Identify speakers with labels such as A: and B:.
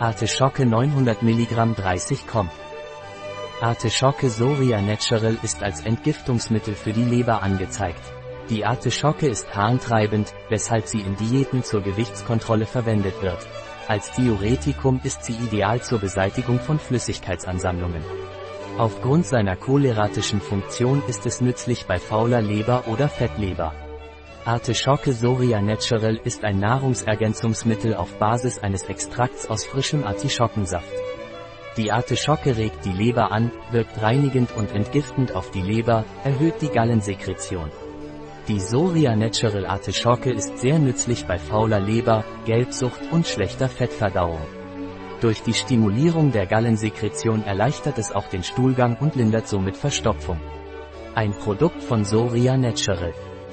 A: Artischocke 900 mg 30 Comp. Artischocke Soria Natural ist als Entgiftungsmittel für die Leber angezeigt. Die Artischocke ist harntreibend, weshalb sie in Diäten zur Gewichtskontrolle verwendet wird. Als Diuretikum ist sie ideal zur Beseitigung von Flüssigkeitsansammlungen. Aufgrund seiner choleratischen Funktion ist es nützlich bei fauler Leber oder Fettleber. Artischocke Soria Natural ist ein Nahrungsergänzungsmittel auf Basis eines Extrakts aus frischem Artischockensaft. Die Artischocke regt die Leber an, wirkt reinigend und entgiftend auf die Leber, erhöht die Gallensekretion. Die Soria Natural Artischocke ist sehr nützlich bei fauler Leber, Gelbsucht und schlechter Fettverdauung. Durch die Stimulierung der Gallensekretion erleichtert es auch den Stuhlgang und lindert somit Verstopfung. Ein Produkt von Soria Natural.